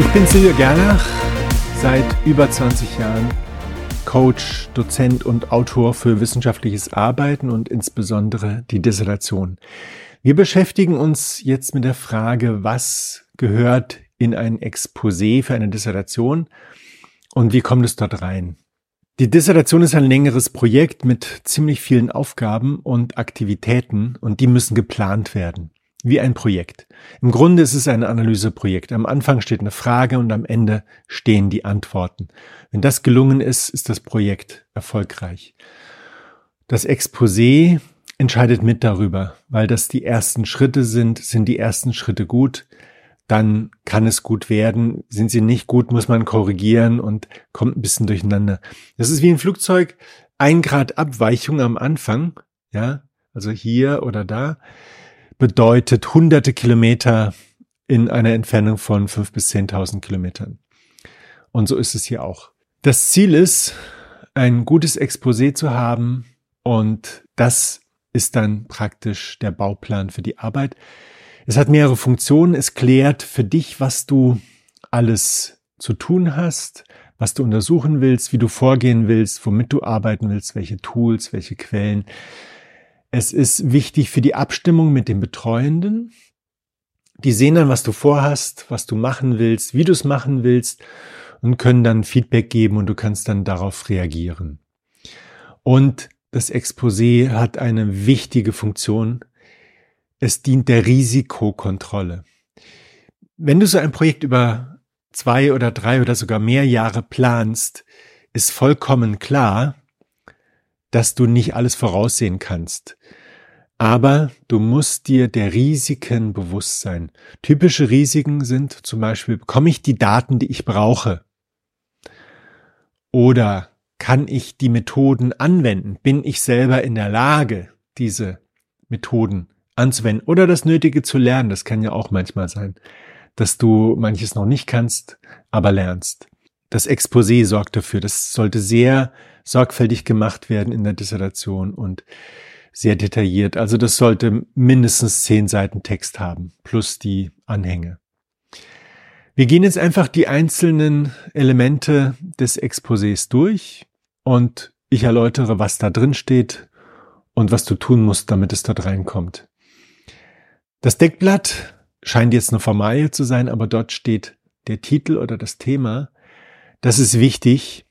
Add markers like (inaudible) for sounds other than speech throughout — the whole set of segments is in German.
Ich bin Silvia Gernach, seit über 20 Jahren Coach, Dozent und Autor für wissenschaftliches Arbeiten und insbesondere die Dissertation. Wir beschäftigen uns jetzt mit der Frage, was gehört in ein Exposé für eine Dissertation und wie kommt es dort rein? Die Dissertation ist ein längeres Projekt mit ziemlich vielen Aufgaben und Aktivitäten und die müssen geplant werden wie ein Projekt. Im Grunde ist es ein Analyseprojekt. Am Anfang steht eine Frage und am Ende stehen die Antworten. Wenn das gelungen ist, ist das Projekt erfolgreich. Das Exposé entscheidet mit darüber, weil das die ersten Schritte sind. Sind die ersten Schritte gut, dann kann es gut werden. Sind sie nicht gut, muss man korrigieren und kommt ein bisschen durcheinander. Das ist wie ein Flugzeug. Ein Grad Abweichung am Anfang, ja, also hier oder da bedeutet hunderte Kilometer in einer Entfernung von fünf bis zehntausend Kilometern. Und so ist es hier auch. Das Ziel ist, ein gutes Exposé zu haben und das ist dann praktisch der Bauplan für die Arbeit. Es hat mehrere Funktionen. Es klärt für dich, was du alles zu tun hast, was du untersuchen willst, wie du vorgehen willst, womit du arbeiten willst, welche Tools, welche Quellen. Es ist wichtig für die Abstimmung mit dem Betreuenden. Die sehen dann, was du vorhast, was du machen willst, wie du es machen willst und können dann Feedback geben und du kannst dann darauf reagieren. Und das Exposé hat eine wichtige Funktion. Es dient der Risikokontrolle. Wenn du so ein Projekt über zwei oder drei oder sogar mehr Jahre planst, ist vollkommen klar, dass du nicht alles voraussehen kannst. Aber du musst dir der Risiken bewusst sein. Typische Risiken sind zum Beispiel, bekomme ich die Daten, die ich brauche? Oder kann ich die Methoden anwenden? Bin ich selber in der Lage, diese Methoden anzuwenden oder das Nötige zu lernen? Das kann ja auch manchmal sein, dass du manches noch nicht kannst, aber lernst. Das Exposé sorgt dafür. Das sollte sehr sorgfältig gemacht werden in der Dissertation und sehr detailliert. Also das sollte mindestens zehn Seiten Text haben, plus die Anhänge. Wir gehen jetzt einfach die einzelnen Elemente des Exposés durch und ich erläutere, was da drin steht und was du tun musst, damit es dort reinkommt. Das Deckblatt scheint jetzt eine Formalie zu sein, aber dort steht der Titel oder das Thema. Das ist wichtig,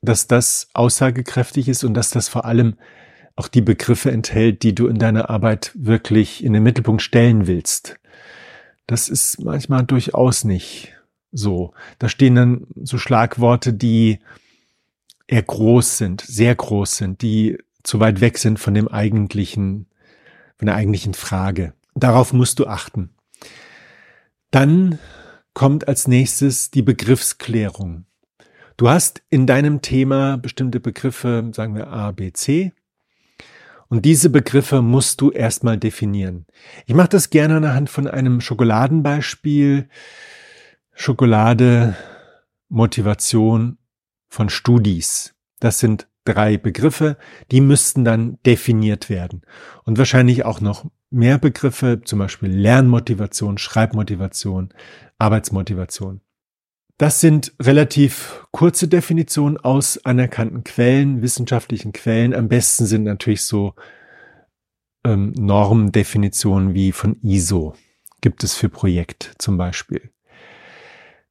dass das aussagekräftig ist und dass das vor allem auch die Begriffe enthält, die du in deiner Arbeit wirklich in den Mittelpunkt stellen willst. Das ist manchmal durchaus nicht so. Da stehen dann so Schlagworte, die eher groß sind, sehr groß sind, die zu weit weg sind von dem eigentlichen, von der eigentlichen Frage. Darauf musst du achten. Dann kommt als nächstes die Begriffsklärung. Du hast in deinem Thema bestimmte Begriffe, sagen wir A, B, C. Und diese Begriffe musst du erstmal definieren. Ich mache das gerne anhand von einem Schokoladenbeispiel. Schokolade, Motivation von Studis. Das sind drei Begriffe, die müssten dann definiert werden. Und wahrscheinlich auch noch mehr Begriffe, zum Beispiel Lernmotivation, Schreibmotivation, Arbeitsmotivation. Das sind relativ kurze Definitionen aus anerkannten Quellen, wissenschaftlichen Quellen. Am besten sind natürlich so ähm, Normdefinitionen wie von ISO. Gibt es für Projekt zum Beispiel.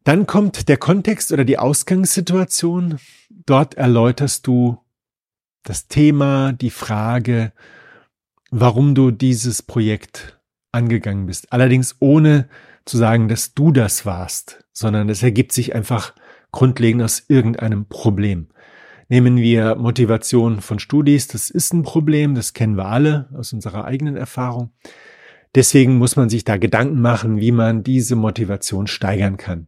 Dann kommt der Kontext oder die Ausgangssituation. Dort erläuterst du das Thema, die Frage, warum du dieses Projekt angegangen bist. Allerdings ohne zu sagen, dass du das warst, sondern es ergibt sich einfach grundlegend aus irgendeinem Problem. Nehmen wir Motivation von Studis, das ist ein Problem, das kennen wir alle aus unserer eigenen Erfahrung. Deswegen muss man sich da Gedanken machen, wie man diese Motivation steigern kann.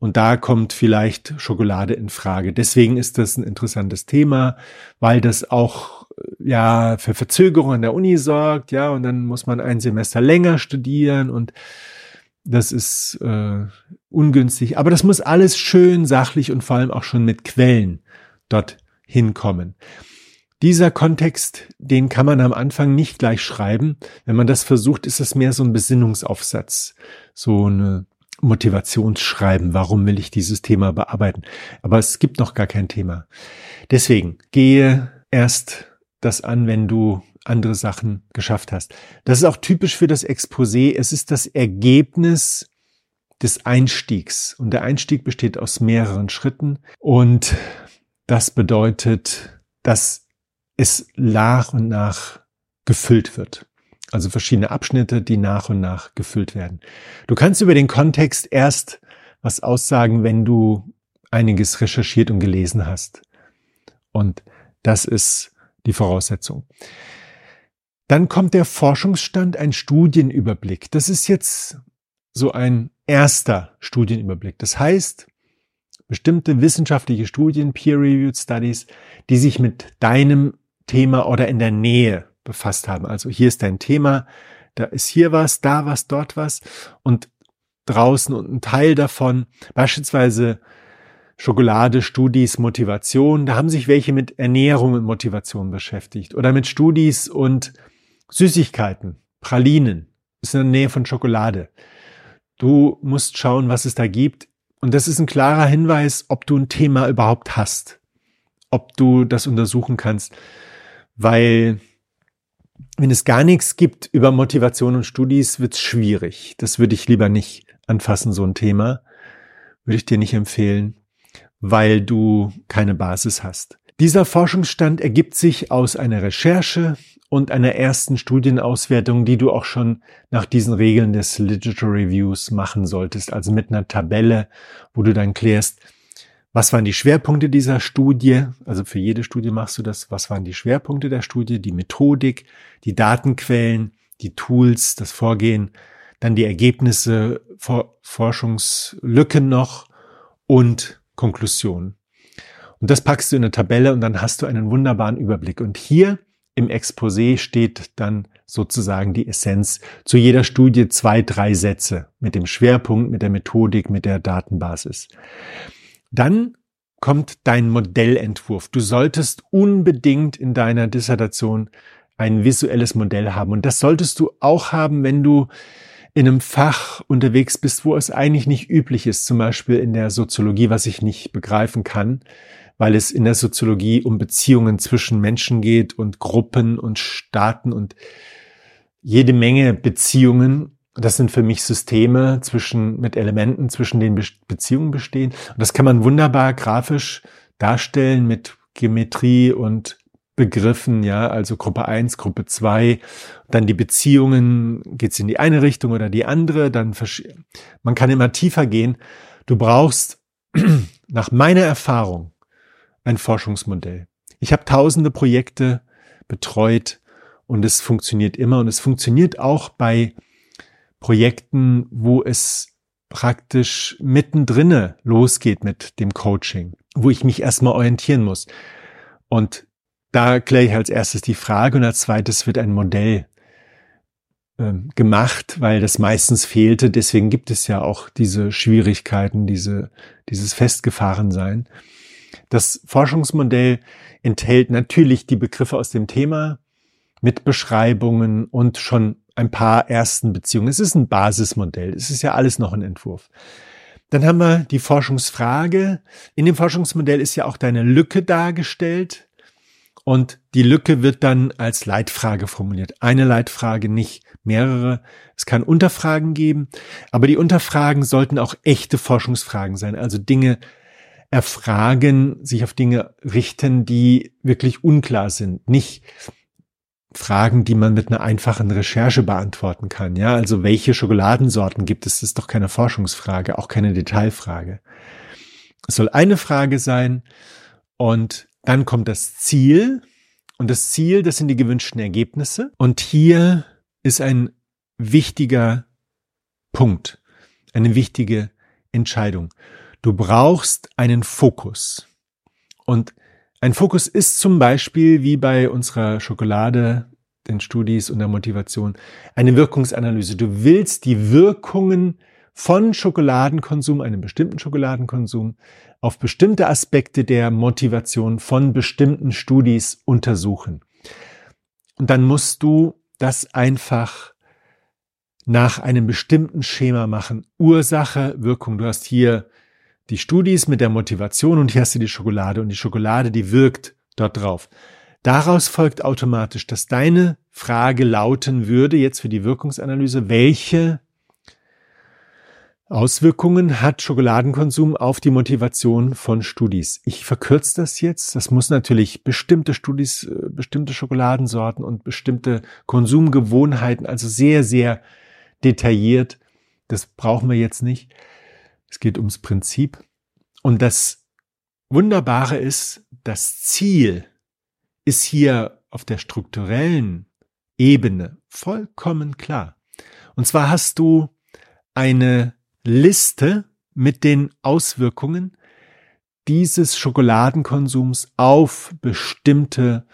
Und da kommt vielleicht Schokolade in Frage. Deswegen ist das ein interessantes Thema, weil das auch ja für Verzögerungen an der Uni sorgt, ja, und dann muss man ein Semester länger studieren und das ist äh, ungünstig. Aber das muss alles schön sachlich und vor allem auch schon mit Quellen dort hinkommen. Dieser Kontext, den kann man am Anfang nicht gleich schreiben. Wenn man das versucht, ist es mehr so ein Besinnungsaufsatz, so eine Motivationsschreiben. Warum will ich dieses Thema bearbeiten? Aber es gibt noch gar kein Thema. Deswegen gehe erst das an, wenn du andere Sachen geschafft hast. Das ist auch typisch für das Exposé. Es ist das Ergebnis des Einstiegs. Und der Einstieg besteht aus mehreren Schritten. Und das bedeutet, dass es nach und nach gefüllt wird. Also verschiedene Abschnitte, die nach und nach gefüllt werden. Du kannst über den Kontext erst was aussagen, wenn du einiges recherchiert und gelesen hast. Und das ist die Voraussetzung. Dann kommt der Forschungsstand, ein Studienüberblick. Das ist jetzt so ein erster Studienüberblick. Das heißt, bestimmte wissenschaftliche Studien, Peer-Reviewed Studies, die sich mit deinem Thema oder in der Nähe befasst haben. Also hier ist dein Thema, da ist hier was, da was, dort was und draußen und ein Teil davon, beispielsweise Schokolade, Studis, Motivation, da haben sich welche mit Ernährung und Motivation beschäftigt oder mit Studis und Süßigkeiten, Pralinen, ist in der Nähe von Schokolade. Du musst schauen, was es da gibt. Und das ist ein klarer Hinweis, ob du ein Thema überhaupt hast, ob du das untersuchen kannst, weil wenn es gar nichts gibt über Motivation und Studis, wird's schwierig. Das würde ich lieber nicht anfassen, so ein Thema. Würde ich dir nicht empfehlen, weil du keine Basis hast. Dieser Forschungsstand ergibt sich aus einer Recherche und einer ersten Studienauswertung, die du auch schon nach diesen Regeln des Literature Reviews machen solltest, also mit einer Tabelle, wo du dann klärst, was waren die Schwerpunkte dieser Studie? Also für jede Studie machst du das. Was waren die Schwerpunkte der Studie? Die Methodik, die Datenquellen, die Tools, das Vorgehen, dann die Ergebnisse, Forschungslücken noch und Konklusionen. Und das packst du in eine Tabelle und dann hast du einen wunderbaren Überblick. Und hier im Exposé steht dann sozusagen die Essenz zu jeder Studie zwei, drei Sätze mit dem Schwerpunkt, mit der Methodik, mit der Datenbasis. Dann kommt dein Modellentwurf. Du solltest unbedingt in deiner Dissertation ein visuelles Modell haben. Und das solltest du auch haben, wenn du in einem Fach unterwegs bist, wo es eigentlich nicht üblich ist, zum Beispiel in der Soziologie, was ich nicht begreifen kann, weil es in der Soziologie um Beziehungen zwischen Menschen geht und Gruppen und Staaten und jede Menge Beziehungen. Das sind für mich Systeme zwischen, mit Elementen, zwischen denen Be Beziehungen bestehen. Und das kann man wunderbar grafisch darstellen mit Geometrie und Begriffen, ja, also Gruppe 1, Gruppe 2, dann die Beziehungen, geht's in die eine Richtung oder die andere, dann man kann immer tiefer gehen. Du brauchst (clears throat) nach meiner Erfahrung ein Forschungsmodell. Ich habe tausende Projekte betreut und es funktioniert immer und es funktioniert auch bei Projekten, wo es praktisch mittendrinne losgeht mit dem Coaching, wo ich mich erstmal orientieren muss. Und da kläre ich als erstes die Frage und als zweites wird ein Modell äh, gemacht, weil das meistens fehlte. Deswegen gibt es ja auch diese Schwierigkeiten, diese, dieses Festgefahrensein. Das Forschungsmodell enthält natürlich die Begriffe aus dem Thema mit Beschreibungen und schon ein paar ersten Beziehungen. Es ist ein Basismodell. Es ist ja alles noch ein Entwurf. Dann haben wir die Forschungsfrage. In dem Forschungsmodell ist ja auch deine Lücke dargestellt. Und die Lücke wird dann als Leitfrage formuliert. Eine Leitfrage, nicht mehrere. Es kann Unterfragen geben, aber die Unterfragen sollten auch echte Forschungsfragen sein, also Dinge erfragen, sich auf Dinge richten, die wirklich unklar sind. Nicht Fragen, die man mit einer einfachen Recherche beantworten kann. Ja, also welche Schokoladensorten gibt es? Das ist doch keine Forschungsfrage, auch keine Detailfrage. Es soll eine Frage sein und dann kommt das Ziel und das Ziel, das sind die gewünschten Ergebnisse. Und hier ist ein wichtiger Punkt, eine wichtige Entscheidung. Du brauchst einen Fokus. Und ein Fokus ist zum Beispiel, wie bei unserer Schokolade, den Studis und der Motivation, eine Wirkungsanalyse. Du willst die Wirkungen von Schokoladenkonsum, einem bestimmten Schokoladenkonsum, auf bestimmte Aspekte der Motivation von bestimmten Studis untersuchen. Und dann musst du das einfach nach einem bestimmten Schema machen. Ursache, Wirkung. Du hast hier die Studis mit der Motivation und hier hast du die Schokolade und die Schokolade, die wirkt dort drauf. Daraus folgt automatisch, dass deine Frage lauten würde, jetzt für die Wirkungsanalyse, welche Auswirkungen hat Schokoladenkonsum auf die Motivation von Studis? Ich verkürze das jetzt. Das muss natürlich bestimmte Studis, äh, bestimmte Schokoladensorten und bestimmte Konsumgewohnheiten, also sehr, sehr detailliert. Das brauchen wir jetzt nicht. Es geht ums Prinzip. Und das Wunderbare ist, das Ziel ist hier auf der strukturellen Ebene vollkommen klar. Und zwar hast du eine Liste mit den Auswirkungen dieses Schokoladenkonsums auf bestimmte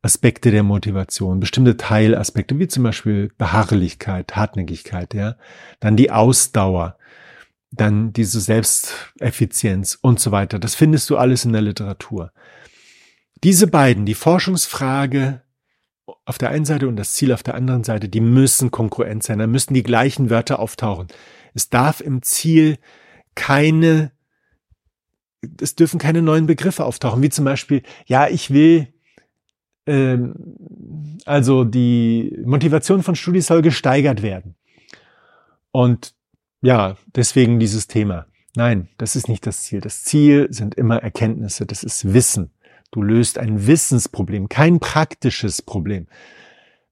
Aspekte der Motivation, bestimmte Teilaspekte, wie zum Beispiel Beharrlichkeit, Hartnäckigkeit, ja, dann die Ausdauer, dann diese Selbsteffizienz und so weiter. Das findest du alles in der Literatur. Diese beiden, die Forschungsfrage auf der einen Seite und das Ziel auf der anderen Seite, die müssen konkurrent sein. Da müssen die gleichen Wörter auftauchen. Es darf im Ziel keine, es dürfen keine neuen Begriffe auftauchen, wie zum Beispiel, ja, ich will, ähm, also die Motivation von Studis soll gesteigert werden. Und ja, deswegen dieses Thema. Nein, das ist nicht das Ziel. Das Ziel sind immer Erkenntnisse, das ist Wissen. Du löst ein Wissensproblem, kein praktisches Problem.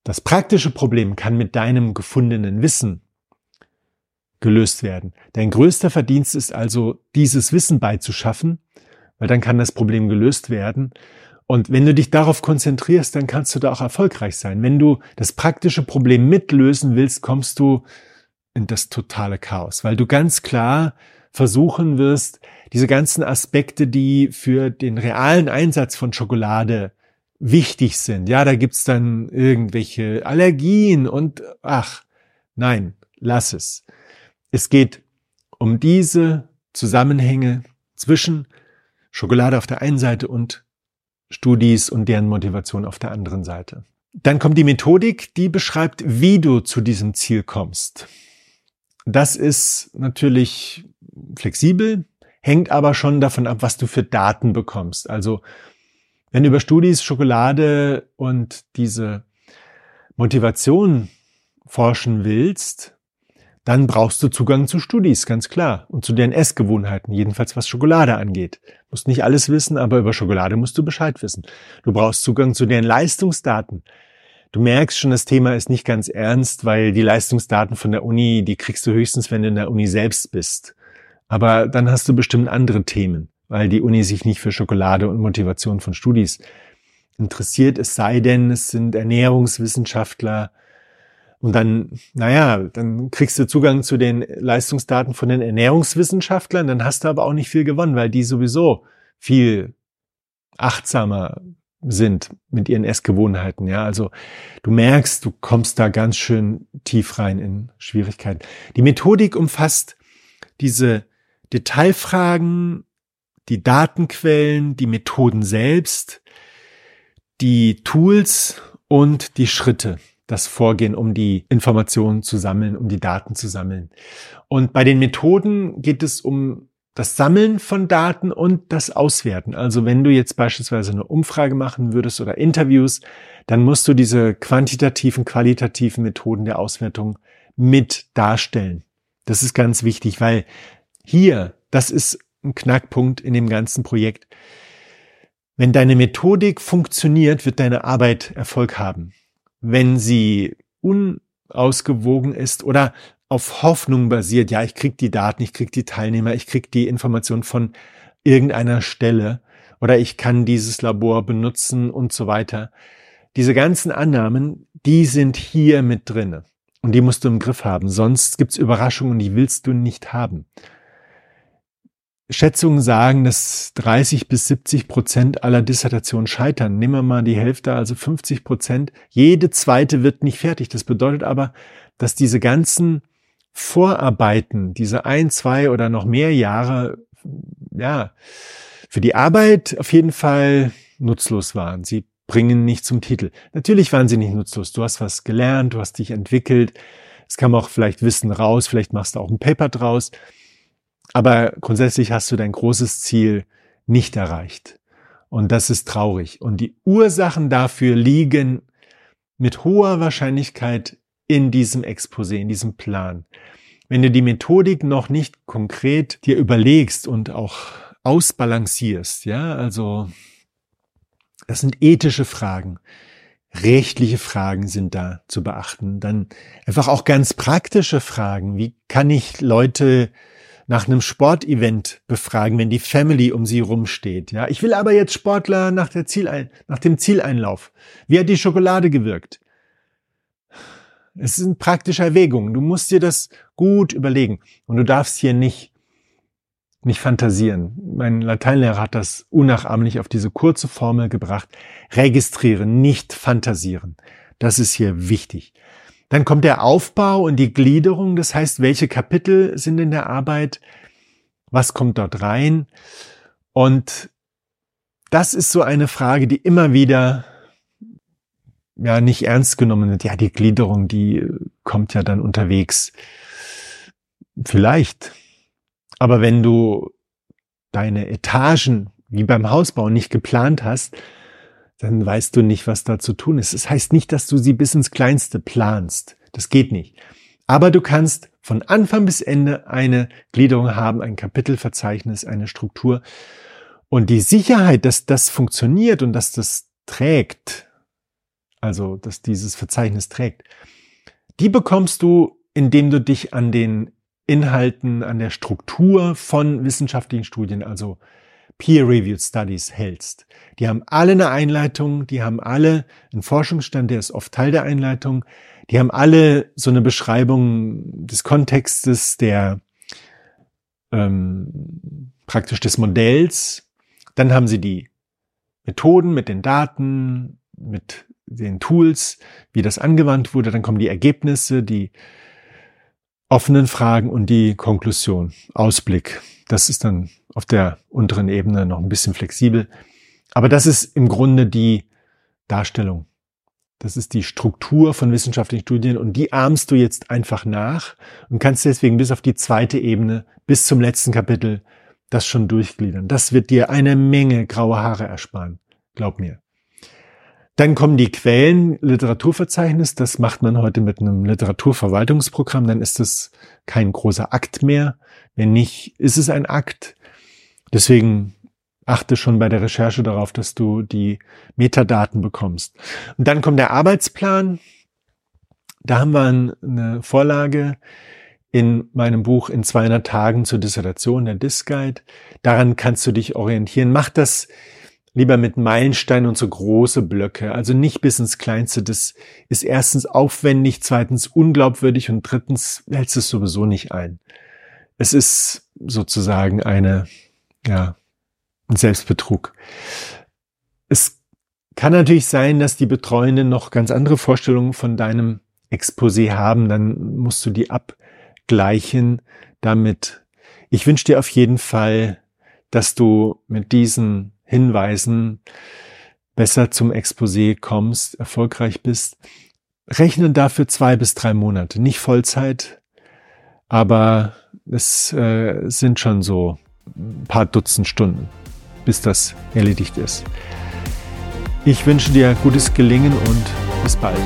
Das praktische Problem kann mit deinem gefundenen Wissen gelöst werden. Dein größter Verdienst ist also, dieses Wissen beizuschaffen, weil dann kann das Problem gelöst werden. Und wenn du dich darauf konzentrierst, dann kannst du da auch erfolgreich sein. Wenn du das praktische Problem mitlösen willst, kommst du in das totale Chaos, weil du ganz klar versuchen wirst, diese ganzen Aspekte, die für den realen Einsatz von Schokolade wichtig sind. Ja, da gibt's dann irgendwelche Allergien und ach, nein, lass es. Es geht um diese Zusammenhänge zwischen Schokolade auf der einen Seite und Studis und deren Motivation auf der anderen Seite. Dann kommt die Methodik, die beschreibt, wie du zu diesem Ziel kommst. Das ist natürlich flexibel, hängt aber schon davon ab, was du für Daten bekommst. Also wenn du über Studis, Schokolade und diese Motivation forschen willst, dann brauchst du Zugang zu Studis, ganz klar. Und zu deren Essgewohnheiten, jedenfalls was Schokolade angeht. Du musst nicht alles wissen, aber über Schokolade musst du Bescheid wissen. Du brauchst Zugang zu deren Leistungsdaten. Du merkst schon, das Thema ist nicht ganz ernst, weil die Leistungsdaten von der Uni, die kriegst du höchstens, wenn du in der Uni selbst bist. Aber dann hast du bestimmt andere Themen, weil die Uni sich nicht für Schokolade und Motivation von Studis interessiert, es sei denn, es sind Ernährungswissenschaftler, und dann, naja, dann kriegst du Zugang zu den Leistungsdaten von den Ernährungswissenschaftlern, dann hast du aber auch nicht viel gewonnen, weil die sowieso viel achtsamer sind mit ihren Essgewohnheiten. Ja, also du merkst, du kommst da ganz schön tief rein in Schwierigkeiten. Die Methodik umfasst diese Detailfragen, die Datenquellen, die Methoden selbst, die Tools und die Schritte das Vorgehen, um die Informationen zu sammeln, um die Daten zu sammeln. Und bei den Methoden geht es um das Sammeln von Daten und das Auswerten. Also wenn du jetzt beispielsweise eine Umfrage machen würdest oder Interviews, dann musst du diese quantitativen, qualitativen Methoden der Auswertung mit darstellen. Das ist ganz wichtig, weil hier, das ist ein Knackpunkt in dem ganzen Projekt. Wenn deine Methodik funktioniert, wird deine Arbeit Erfolg haben wenn sie unausgewogen ist oder auf Hoffnung basiert, ja, ich krieg die Daten, ich krieg die Teilnehmer, ich krieg die Information von irgendeiner Stelle oder ich kann dieses Labor benutzen und so weiter. Diese ganzen Annahmen, die sind hier mit drinne und die musst du im Griff haben, sonst gibt's Überraschungen, die willst du nicht haben. Schätzungen sagen, dass 30 bis 70 Prozent aller Dissertationen scheitern. Nehmen wir mal die Hälfte, also 50 Prozent. Jede zweite wird nicht fertig. Das bedeutet aber, dass diese ganzen Vorarbeiten, diese ein, zwei oder noch mehr Jahre, ja, für die Arbeit auf jeden Fall nutzlos waren. Sie bringen nicht zum Titel. Natürlich waren sie nicht nutzlos. Du hast was gelernt, du hast dich entwickelt. Es kam auch vielleicht Wissen raus, vielleicht machst du auch ein Paper draus. Aber grundsätzlich hast du dein großes Ziel nicht erreicht. Und das ist traurig. Und die Ursachen dafür liegen mit hoher Wahrscheinlichkeit in diesem Exposé, in diesem Plan. Wenn du die Methodik noch nicht konkret dir überlegst und auch ausbalancierst, ja, also das sind ethische Fragen rechtliche Fragen sind da zu beachten. Dann einfach auch ganz praktische Fragen. Wie kann ich Leute nach einem Sportevent befragen, wenn die Family um sie rumsteht? Ja, ich will aber jetzt Sportler nach, der Zielein nach dem Zieleinlauf. Wie hat die Schokolade gewirkt? Es sind praktische Erwägungen. Du musst dir das gut überlegen. Und du darfst hier nicht nicht fantasieren. Mein Lateinlehrer hat das unnachahmlich auf diese kurze Formel gebracht. Registrieren, nicht fantasieren. Das ist hier wichtig. Dann kommt der Aufbau und die Gliederung. Das heißt, welche Kapitel sind in der Arbeit? Was kommt dort rein? Und das ist so eine Frage, die immer wieder ja nicht ernst genommen wird. Ja, die Gliederung, die kommt ja dann unterwegs. Vielleicht, aber wenn du deine Etagen wie beim Hausbau nicht geplant hast, dann weißt du nicht, was da zu tun ist. Das heißt nicht, dass du sie bis ins Kleinste planst. Das geht nicht. Aber du kannst von Anfang bis Ende eine Gliederung haben, ein Kapitelverzeichnis, eine Struktur. Und die Sicherheit, dass das funktioniert und dass das trägt, also dass dieses Verzeichnis trägt, die bekommst du, indem du dich an den Inhalten, an der Struktur von wissenschaftlichen Studien, also Peer-Reviewed Studies hältst. Die haben alle eine Einleitung, die haben alle einen Forschungsstand, der ist oft Teil der Einleitung, die haben alle so eine Beschreibung des Kontextes, der ähm, praktisch des Modells. Dann haben sie die Methoden mit den Daten, mit den Tools, wie das angewandt wurde. Dann kommen die Ergebnisse, die offenen Fragen und die Konklusion, Ausblick. Das ist dann auf der unteren Ebene noch ein bisschen flexibel. Aber das ist im Grunde die Darstellung. Das ist die Struktur von wissenschaftlichen Studien und die ahmst du jetzt einfach nach und kannst deswegen bis auf die zweite Ebene, bis zum letzten Kapitel, das schon durchgliedern. Das wird dir eine Menge graue Haare ersparen. Glaub mir. Dann kommen die Quellen, Literaturverzeichnis, das macht man heute mit einem Literaturverwaltungsprogramm, dann ist es kein großer Akt mehr. Wenn nicht, ist es ein Akt. Deswegen achte schon bei der Recherche darauf, dass du die Metadaten bekommst. Und dann kommt der Arbeitsplan. Da haben wir eine Vorlage in meinem Buch in 200 Tagen zur Dissertation, der Disk Guide. Daran kannst du dich orientieren. Mach das lieber mit Meilensteinen und so große Blöcke, also nicht bis ins Kleinste. Das ist erstens aufwendig, zweitens unglaubwürdig und drittens hältst es sowieso nicht ein. Es ist sozusagen eine, ja, ein Selbstbetrug. Es kann natürlich sein, dass die Betreuenden noch ganz andere Vorstellungen von deinem Exposé haben, dann musst du die abgleichen damit. Ich wünsche dir auf jeden Fall, dass du mit diesen Hinweisen besser zum Exposé kommst, erfolgreich bist. Rechne dafür zwei bis drei Monate, nicht Vollzeit, aber es äh, sind schon so ein paar Dutzend Stunden, bis das erledigt ist. Ich wünsche dir gutes Gelingen und bis bald.